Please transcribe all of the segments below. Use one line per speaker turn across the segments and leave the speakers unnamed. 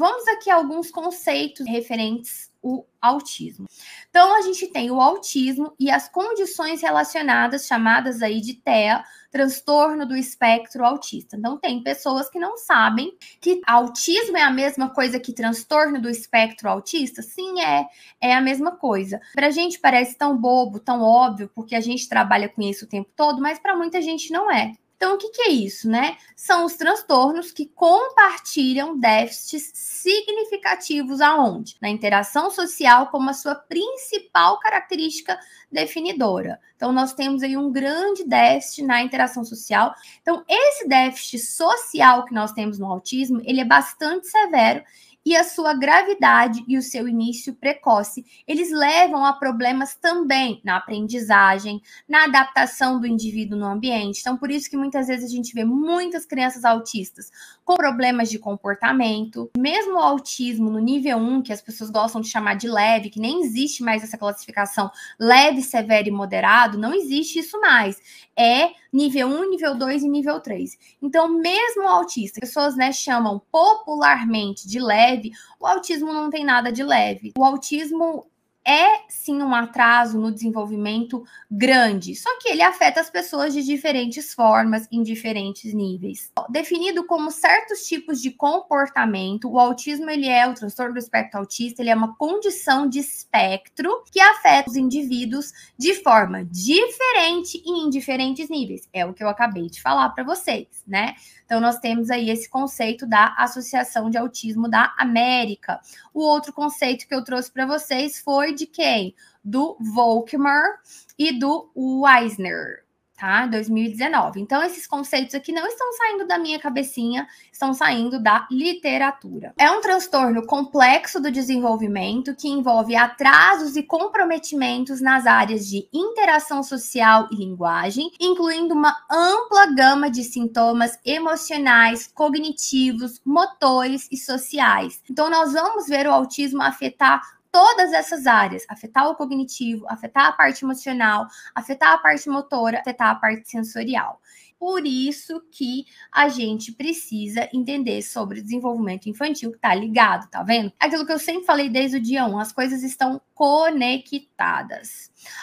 Vamos aqui a alguns conceitos referentes ao autismo. Então, a gente tem o autismo e as condições relacionadas, chamadas aí de TEA, transtorno do espectro autista. Então, tem pessoas que não sabem que autismo é a mesma coisa que transtorno do espectro autista. Sim, é, é a mesma coisa. Para a gente parece tão bobo, tão óbvio, porque a gente trabalha com isso o tempo todo, mas para muita gente não é. Então, o que, que, é isso, né? São os transtornos que compartilham déficits significativos aonde? Na interação social como a sua principal característica definidora. Então, nós temos aí um grande déficit na interação social. Então, esse déficit social que nós temos no autismo, ele é bastante severo e a sua gravidade e o seu início precoce, eles levam a problemas também na aprendizagem, na adaptação do indivíduo no ambiente. Então, por isso que muitas vezes a gente vê muitas crianças autistas com problemas de comportamento, mesmo o autismo no nível 1, que as pessoas gostam de chamar de leve, que nem existe mais essa classificação leve, severo e moderado, não existe isso mais. É nível 1, nível 2 e nível 3. Então, mesmo o autista, pessoas né, chamam popularmente de leve, o autismo não tem nada de leve. O autismo é sim um atraso no desenvolvimento grande, só que ele afeta as pessoas de diferentes formas, em diferentes níveis. Definido como certos tipos de comportamento, o autismo ele é o transtorno do espectro autista, ele é uma condição de espectro que afeta os indivíduos de forma diferente e em diferentes níveis. É o que eu acabei de falar para vocês, né? Então, nós temos aí esse conceito da Associação de Autismo da América. O outro conceito que eu trouxe para vocês foi de quem? Do Volkmar e do Weisner tá? 2019. Então, esses conceitos aqui não estão saindo da minha cabecinha, estão saindo da literatura. É um transtorno complexo do desenvolvimento que envolve atrasos e comprometimentos nas áreas de interação social e linguagem, incluindo uma ampla gama de sintomas emocionais, cognitivos, motores e sociais. Então, nós vamos ver o autismo afetar todas essas áreas, afetar o cognitivo, afetar a parte emocional, afetar a parte motora, afetar a parte sensorial. Por isso que a gente precisa entender sobre o desenvolvimento infantil que tá ligado, tá vendo? Aquilo que eu sempre falei desde o dia 1, as coisas estão conectadas.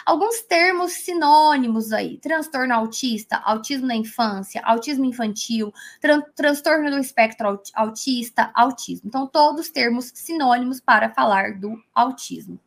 Alguns termos sinônimos aí: transtorno autista, autismo na infância, autismo infantil, tran transtorno do espectro autista, autismo. Então, todos termos sinônimos para falar do autismo.